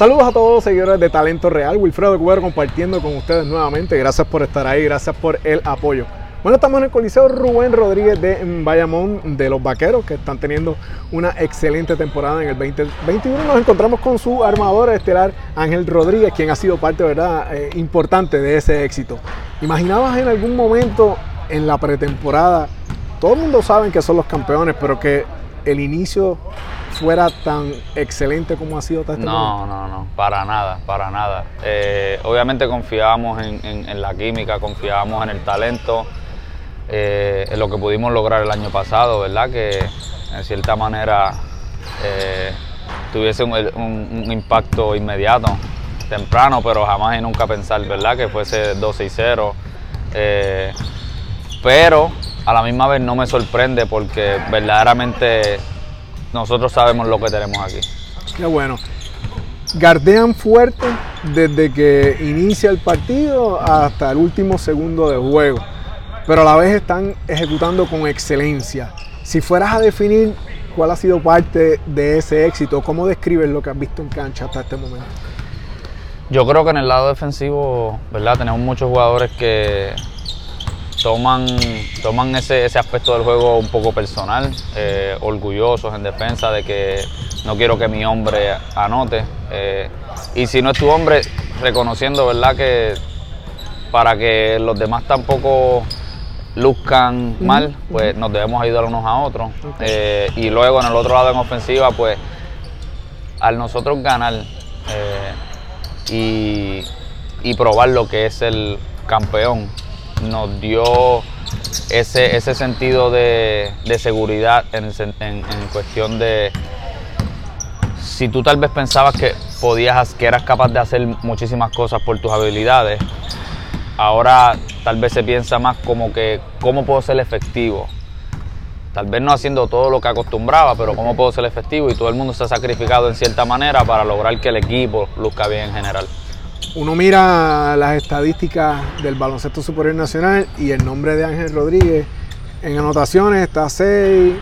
Saludos a todos los seguidores de Talento Real. Wilfredo Cubero compartiendo con ustedes nuevamente. Gracias por estar ahí, gracias por el apoyo. Bueno, estamos en el Coliseo Rubén Rodríguez de Bayamón de los Vaqueros, que están teniendo una excelente temporada en el 2021. Nos encontramos con su armador estelar Ángel Rodríguez, quien ha sido parte ¿verdad? Eh, importante de ese éxito. ¿Imaginabas en algún momento en la pretemporada, todo el mundo sabe que son los campeones, pero que el inicio fuera tan excelente como ha sido hasta este no, No, no, para nada, para nada. Eh, obviamente confiábamos en, la química, confiábamos en el talento, eh, en lo que pudimos lograr el año pasado, ¿verdad? Que en cierta manera eh, tuviese un, impacto inmediato, temprano, pero jamás y nunca pensar, ¿verdad? Que fuese 2 y 0. pero a la misma vez no me sorprende porque verdaderamente nosotros sabemos lo que tenemos aquí. Qué bueno. Gardean fuerte desde que inicia el partido hasta el último segundo de juego, pero a la vez están ejecutando con excelencia. Si fueras a definir cuál ha sido parte de ese éxito, ¿cómo describes lo que has visto en cancha hasta este momento? Yo creo que en el lado defensivo, ¿verdad? Tenemos muchos jugadores que toman, toman ese, aspecto del juego un poco personal, eh, orgullosos en defensa de que no quiero que mi hombre anote. Eh, y si no es tu hombre, reconociendo ¿verdad? que para que los demás tampoco luzcan mal, pues nos debemos ayudar unos a otros. Eh, y luego en el otro lado en ofensiva, pues al nosotros ganar y, y probar lo que es el campeón, nos dio ese, ese sentido de, seguridad en, cuestión de si tú tal vez pensabas que podías, que eras capaz de hacer muchísimas cosas por tus habilidades, ahora tal vez se piensa más como que cómo puedo ser efectivo. Tal vez no haciendo todo lo que acostumbraba, pero cómo puedo ser efectivo y todo el mundo se ha sacrificado en cierta manera para lograr que el equipo luzca bien en general uno mira las estadísticas del baloncesto superior nacional y el nombre de Ángel Rodríguez en anotaciones está 6,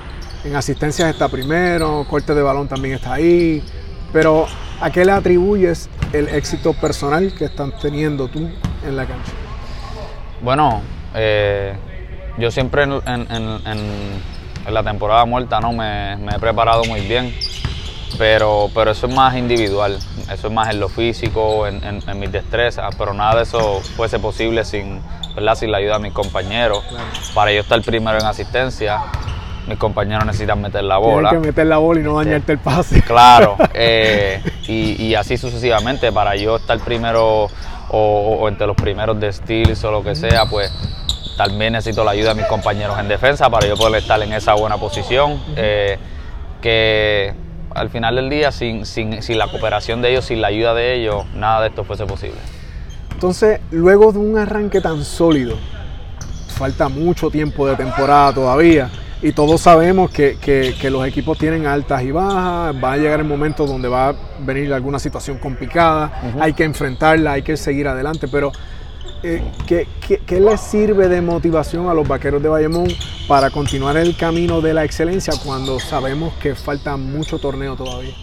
en asistencias está primero, corte de balón también está ahí, pero ¿a qué le atribuyes el éxito personal que están teniendo tú en la cancha? Bueno, eh, yo siempre en, la temporada muerta ¿no? me he preparado muy bien pero, pero eso es más individual, eso es más en lo físico, en, en, mis destrezas, pero nada de eso fuese posible sin, sin la ayuda de mis compañeros. Para yo estar primero en asistencia, mis compañeros necesitan meter la bola. Tienes que meter la bola y no dañarte el pase. Claro, eh, y, y, así sucesivamente, para yo estar primero o, entre los primeros de steals o lo que sea, pues también necesito la ayuda de mis compañeros en defensa para yo poder estar en esa buena posición. Eh, que al final del día, sin, sin, sin, la cooperación de ellos, sin la ayuda de ellos, nada de esto fuese posible. Entonces, luego de un arranque tan sólido, falta mucho tiempo de temporada todavía, y todos sabemos que, que, los equipos tienen altas y bajas, va a llegar el momento donde va a venir alguna situación complicada, hay que enfrentarla, hay que seguir adelante, pero eh, ¿qué, qué, les sirve de motivación a los vaqueros de Bayamón para continuar el camino de la excelencia cuando sabemos que falta mucho torneo todavía?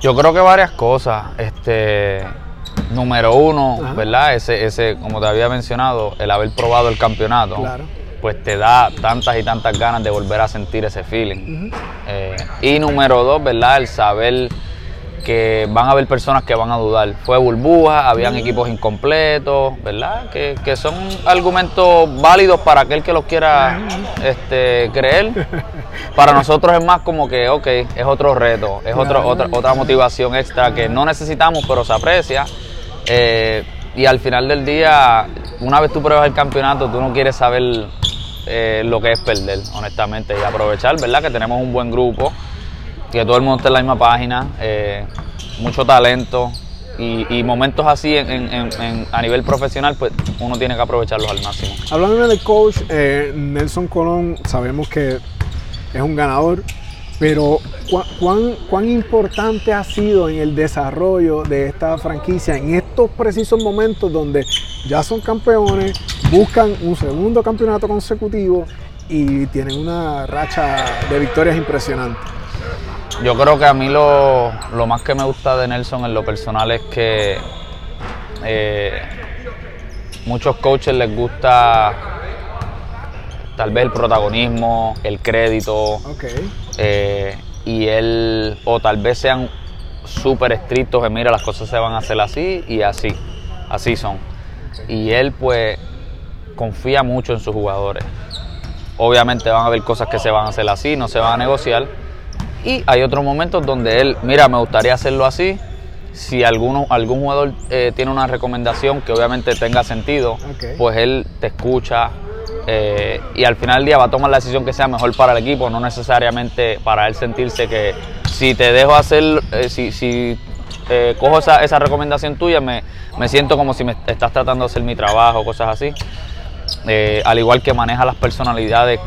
Yo creo que varias cosas. Este, número uno, ¿verdad? Ese, ese, como te había mencionado, el haber probado el campeonato, pues te da tantas y tantas ganas de volver a sentir ese feeling. Eh, y número dos, ¿verdad? El saber que van a haber personas que van a dudar. Fue burbuja, habían equipos incompletos, ¿verdad? Que, son argumentos válidos para aquel que los quiera este, creer. Para nosotros es más como que, ok, es otro reto, es otro, otra, otra motivación extra que no necesitamos, pero se aprecia. Eh, y al final del día, una vez tú pruebas el campeonato, tú no quieres saber eh, lo que es perder, honestamente, y aprovechar, ¿verdad? Que tenemos un buen grupo que todo el mundo esté en la misma página, eh, mucho talento y, momentos así a nivel profesional, pues uno tiene que aprovecharlos al máximo. Hablando del coach, eh, Nelson Colón, sabemos que es un ganador, pero ¿cuán, ¿cuán importante ha sido en el desarrollo de esta franquicia en estos precisos momentos donde ya son campeones, buscan un segundo campeonato consecutivo y tienen una racha de victorias impresionante? Yo creo que a mí lo, más que me gusta de Nelson en lo personal es que eh, muchos coaches les gusta tal vez el protagonismo, el crédito. Eh, y él, o tal vez sean súper estrictos en mira, las cosas se van a hacer así y así. Así son. Y él, pues, confía mucho en sus jugadores. Obviamente van a haber cosas que se van a hacer así, no se van a negociar. Y hay otros momentos donde él, mira, me gustaría hacerlo así. Si alguno, algún jugador eh, tiene una recomendación que obviamente tenga sentido, pues él te escucha eh, y al final del día va a tomar la decisión que sea mejor para el equipo, no necesariamente para él sentirse que si te dejo hacer, eh, si, si cojo esa, esa, recomendación tuya, me, me siento como si me estás tratando de hacer mi trabajo, cosas así. Eh, al igual que maneja las personalidades,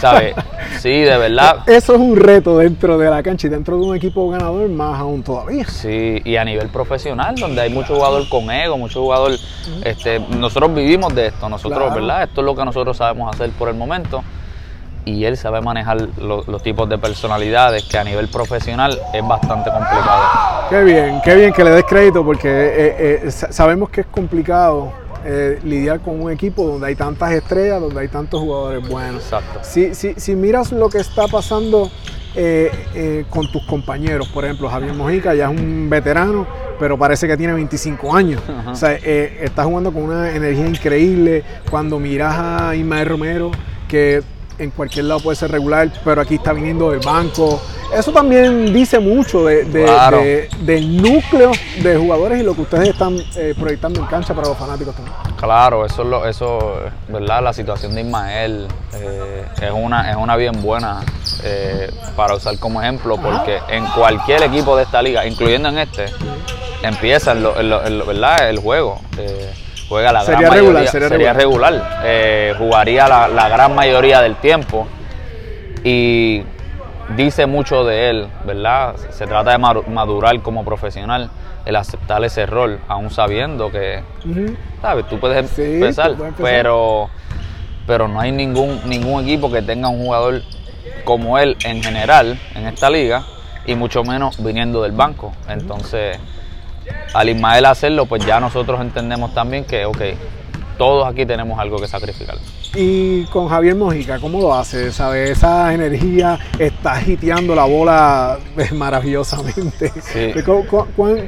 ¿sabes? Sí, de verdad. Eso es un reto dentro de la cancha y dentro de un equipo ganador más aún todavía. Sí, y a nivel profesional, donde hay mucho jugador con ego, mucho jugador, este, nosotros vivimos de esto, nosotros, ¿verdad? Esto es lo que nosotros sabemos hacer por el momento y él sabe manejar los tipos de personalidades que a nivel profesional es bastante complicado. Qué bien, qué bien que le des crédito porque eh, eh, sabemos que es complicado eh, lidiar con un equipo donde hay tantas estrellas, donde hay tantos jugadores buenos. Exacto. Si, si, si miras lo que está pasando eh, eh, con tus compañeros, por ejemplo, Javier Mojica ya es un veterano, pero parece que tiene 25 años. O sea, está jugando con una energía increíble. Cuando miras a Ismael Romero, que en cualquier lado puede ser regular, pero aquí está viniendo del banco. Eso también dice mucho de, del núcleo de jugadores y lo que ustedes están eh, proyectando en cancha para los fanáticos también. Claro, eso es lo, eso, ¿verdad? La situación de Ismael eh, es, una, es una bien buena eh, para usar como ejemplo, porque en cualquier equipo de esta liga, incluyendo en este, empieza el, ¿verdad? el juego juega la sería gran regular, mayoría, sería, regular, eh, jugaría la, gran mayoría del tiempo y dice mucho de él, ¿verdad? Se trata de madurar como profesional, el aceptar ese rol, aún sabiendo que, ¿sabes? Tú puedes, empezar, pero, pero no hay ningún, ningún equipo que tenga un jugador como él en general en esta liga y mucho menos viniendo del banco. Entonces al Ismael hacerlo, pues ya nosotros entendemos también que, ok, todos aquí tenemos algo que sacrificar. Y con Javier Mojica, ¿cómo lo hace? ¿Sabe? Esa energía está hiteando la bola maravillosamente.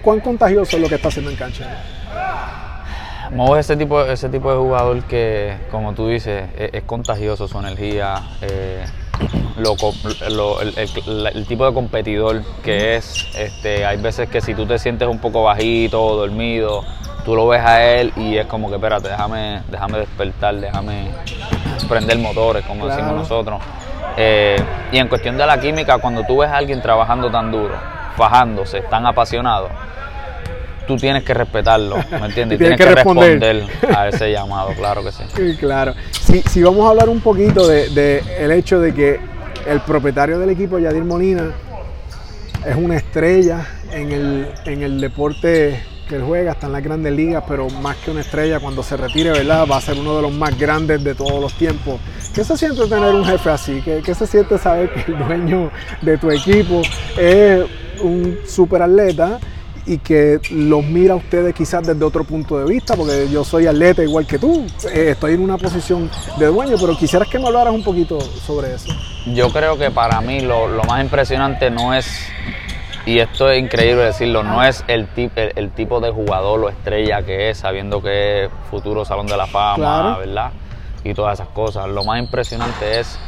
¿Cuán, contagioso es lo que está haciendo en cancha? Mo es ese tipo, ese tipo de jugador que, como tú dices, es, contagioso su energía. Eh, el, tipo de competidor que es. Este, hay veces que si tú te sientes un poco bajito dormido, tú lo ves a él y es como que, espérate, déjame, déjame despertar, déjame prender motores, como decimos nosotros. Eh, y en cuestión de la química, cuando tú ves a alguien trabajando tan duro, fajándose, tan apasionado, tú tienes que respetarlo, ¿me entiendes? tienes, que, responder. a ese llamado, claro que sí. sí claro. Si, si vamos a hablar un poquito de, el hecho de que el propietario del equipo, Yadir Molina, es una estrella en el, en el deporte que él juega, está en las grandes ligas, pero más que una estrella, cuando se retire, ¿verdad? Va a ser uno de los más grandes de todos los tiempos. ¿Qué se siente tener un jefe así? ¿Qué, qué se siente saber que el dueño de tu equipo es un super atleta y que los mira a ustedes quizás desde otro punto de vista, porque yo soy atleta igual que tú, eh, estoy en una posición de dueño, pero quisieras que me hablaras un poquito sobre eso. Yo creo que para mí lo, más impresionante no es, y esto es increíble decirlo, no es el, el, tipo de jugador o estrella que es, sabiendo que es futuro Salón de la Fama, ¿verdad? Y todas esas cosas. Lo más impresionante es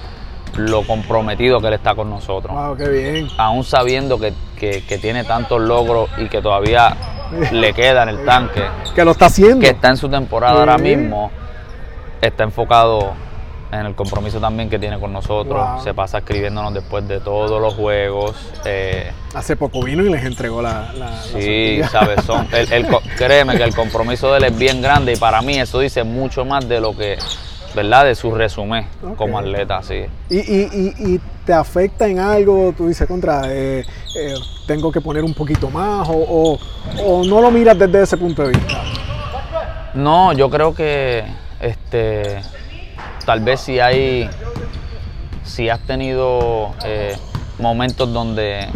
lo comprometido que él está con nosotros. Wow, qué bien. Aún sabiendo que, tiene tantos logros y que todavía le queda en el tanque. Que lo está haciendo. Que está en su temporada ahora mismo. Está enfocado en el compromiso también que tiene con nosotros. Se pasa escribiéndonos después de todos los juegos. Eh, Hace poco vino y les entregó la. sí, sabes, son, el, créeme que el compromiso de él es bien grande y para mí eso dice mucho más de lo que ¿verdad? De su resumen como atleta, sí. ¿Y, y, y, te afecta en algo? Tú dices, contra, eh, eh, tengo que poner un poquito más o, o, no lo miras desde ese punto de vista? No, yo creo que este, tal vez si hay, si has tenido, eh, momentos donde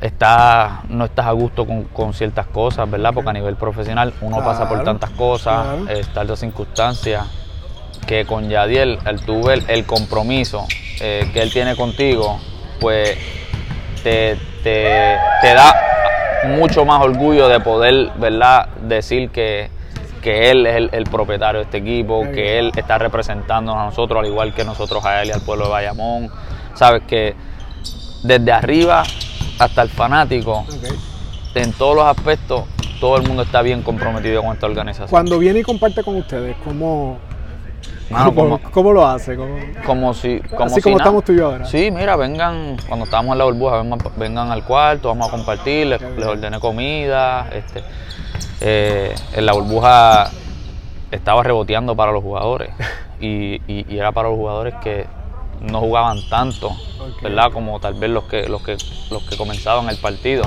está, no estás a gusto con, ciertas cosas, ¿verdad? Porque a nivel profesional uno pasa por tantas cosas, claro. las circunstancias, que con Yadiel, al tu el, compromiso eh, que él tiene contigo, pues te, da mucho más orgullo de poder, ¿verdad?, decir que, que él es el, propietario de este equipo, que él está representando a nosotros, al igual que nosotros a él y al pueblo de Bayamón. Sabes que desde arriba hasta el fanático, en todos los aspectos, todo el mundo está bien comprometido con esta organización. Cuando viene y comparte con ustedes, ¿cómo, ¿Cómo, lo hace? Como si, como Así como estamos tú y yo ahora. Sí, mira, vengan, cuando estamos en la burbuja, vengan, al cuarto, vamos a compartir, les, ordené comida. Este, eh, en la burbuja estaba reboteando para los jugadores y, y era para los jugadores que no jugaban tanto, ¿verdad? Como tal vez los que, los que, los que comenzaban el partido.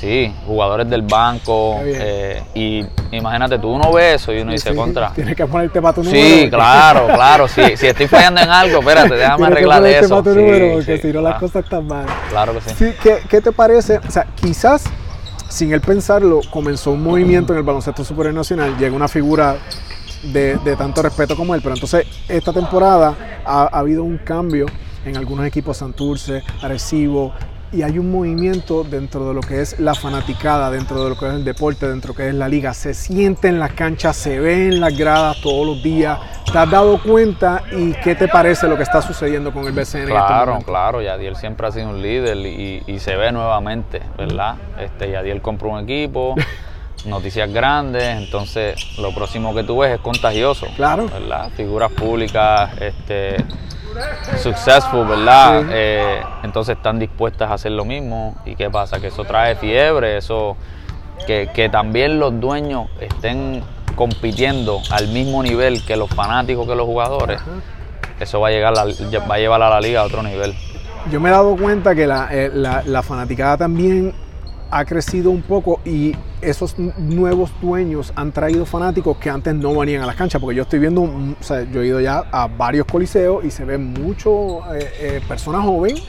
Sí, jugadores del banco. Eh, y imagínate, tú uno ve eso y uno dice contra. Tienes que ponerte para tu número. Sí, claro, claro. Si, si estoy fallando en algo, espérate, déjame arreglar eso. Para tu número porque si no las cosas están mal. Claro que sí. ¿qué, ¿Qué te parece? O sea, quizás sin él pensarlo, comenzó un movimiento en el baloncesto superior nacional. Llega una figura de, tanto respeto como él. Pero entonces esta temporada ha, habido un cambio en algunos equipos, Santurce, Arecibo, y hay un movimiento dentro de lo que es la fanaticada, dentro de lo que es el deporte, dentro de lo que es la liga. Se siente en las canchas, se ve en las gradas todos los días. ¿Te has dado cuenta y qué te parece lo que está sucediendo con el BCN? Claro, en este claro. Yadiel siempre ha sido un líder y, y, se ve nuevamente, ¿verdad? Este, Yadiel compró un equipo. noticias grandes, entonces lo próximo que tú ves es contagioso. Claro. ¿verdad? Figuras públicas, este, successful, ¿verdad? Eh, entonces están dispuestas a hacer lo mismo. ¿Y qué pasa? Que eso trae fiebre, eso, que, también los dueños estén compitiendo al mismo nivel que los fanáticos, que los jugadores, eso va a, llegar va a llevar a la liga a otro nivel. Yo me he dado cuenta que la, eh, la, la fanaticada también ha crecido un poco y esos nuevos dueños han traído fanáticos que antes no venían a las canchas, porque yo estoy viendo, o sea, yo he ido ya a varios coliseos y se ven mucho eh, eh, personas jóvenes.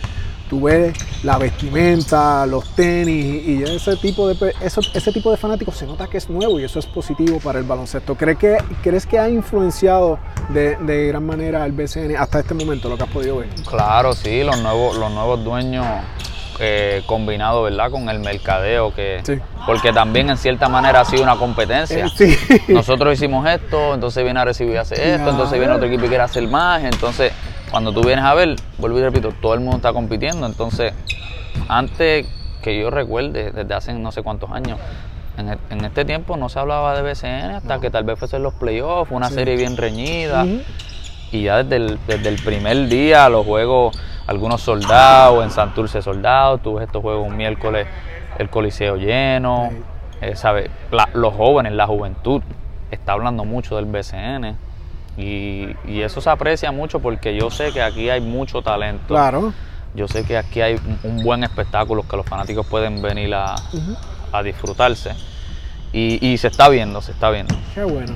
Tú ves la vestimenta, los tenis y ese tipo de ese tipo de fanáticos se nota que es nuevo y eso es positivo para el baloncesto. ¿Crees que, crees que ha influenciado de, gran manera el BCN hasta este momento lo que has podido ver? Claro, sí, los nuevos, los nuevos dueños eh, combinado, ¿verdad? Con el mercadeo, que porque también en cierta manera ha sido una competencia. Eh, Nosotros hicimos esto, entonces viene a recibir y hace esto, entonces viene otro equipo y quiere hacer más, entonces cuando tú vienes a ver, vuelvo y repito, todo el mundo está compitiendo, entonces antes que yo recuerde, desde hace no sé cuántos años, en, e, este tiempo no se hablaba de BCN hasta que tal vez fuese los playoffs, una serie bien reñida. Y ya desde el, desde el primer día los juegos algunos soldados, en Santurce soldados, tú ves estos juegos un miércoles, el coliseo lleno, eh, los jóvenes, la juventud, está hablando mucho del BCN. Y, eso se aprecia mucho porque yo sé que aquí hay mucho talento. Claro. Yo sé que aquí hay un buen espectáculo que los fanáticos pueden venir a, disfrutarse. Y, y, se está viendo, se está viendo. Qué bueno.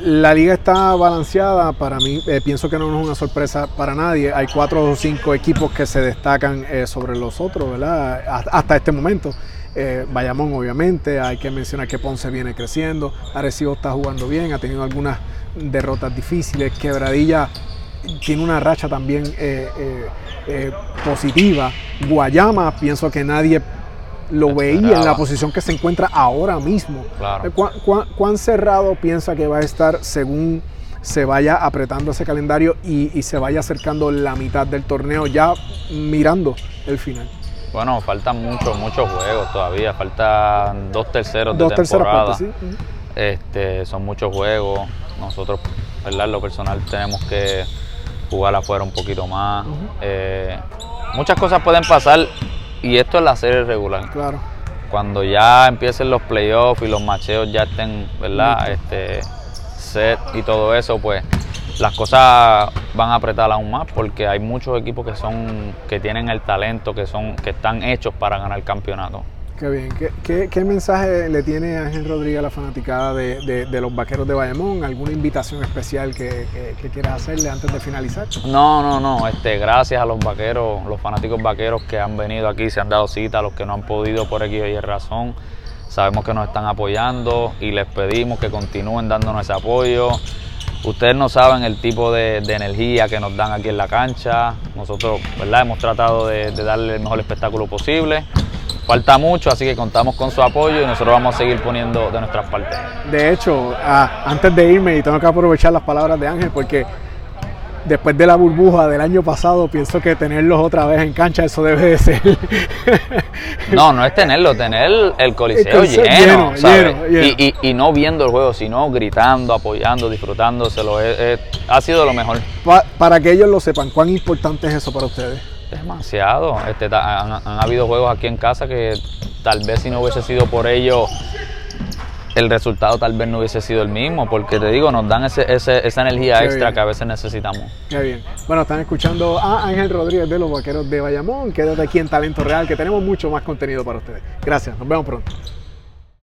La liga está balanceada, para mí eh, pienso que no es una sorpresa para nadie. Hay cuatro o cinco equipos que se destacan eh, sobre los otros, ¿verdad? Hasta este momento. Eh, Bayamón obviamente, hay que mencionar que Ponce viene creciendo, Arecibo está jugando bien, ha tenido algunas derrotas difíciles, Quebradilla tiene una racha también positiva, Guayama pienso que nadie lo veía en la posición que se encuentra ahora mismo. Claro. ¿Cuán, cerrado piensa que va a estar según se vaya apretando ese calendario y, se vaya acercando la mitad del torneo ya mirando el final? Bueno, faltan muchos, muchos juegos todavía, faltan dos terceros de dos temporada. Terceras partes, sí. este, son muchos juegos. Nosotros, ¿verdad? lo personal tenemos que jugar afuera un poquito más. Eh, muchas cosas pueden pasar y esto es la serie regular. Claro. Cuando ya empiecen los playoffs y los macheos ya estén, ¿verdad? Este, set y todo eso, pues las cosas van a apretar aún más porque hay muchos equipos que son que tienen el talento, que son que están hechos para ganar el campeonato. Qué bien. ¿Qué, mensaje le tiene Ángel Rodríguez a la fanaticada de, los vaqueros de Bayamón? ¿Alguna invitación especial que, quieras hacerle antes de finalizar? No, no, no. Este, gracias a los vaqueros, los fanáticos vaqueros que han venido aquí, se han dado cita, los que no han podido por X y razón. Sabemos que nos están apoyando y les pedimos que continúen dándonos ese apoyo. Ustedes no saben el tipo de, energía que nos dan aquí en la cancha. Nosotros, ¿verdad? Hemos tratado de darle el mejor espectáculo posible. Falta mucho, así que contamos con su apoyo y nosotros vamos a seguir poniendo de nuestras partes. De hecho, ah, antes de irme, y tengo que aprovechar las palabras de Ángel, porque después de la burbuja del año pasado, pienso que tenerlos otra vez en cancha, eso debe de ser. no, no es tenerlo, tener el coliseo, lleno, Y, no viendo el juego, sino gritando, apoyando, disfrutándoselo. ha sido lo mejor. para que ellos lo sepan, ¿cuán importante es eso para ustedes? Demasiado. Este, han, habido juegos aquí en casa que tal vez si no hubiese sido por ello, el resultado tal vez no hubiese sido el mismo, porque te digo, nos dan ese, esa energía extra que a veces necesitamos. Qué bien. Bueno, están escuchando a Ángel Rodríguez de los Vaqueros de Bayamón. Quédate aquí en Talento Real, que tenemos mucho más contenido para ustedes. Gracias, nos vemos pronto.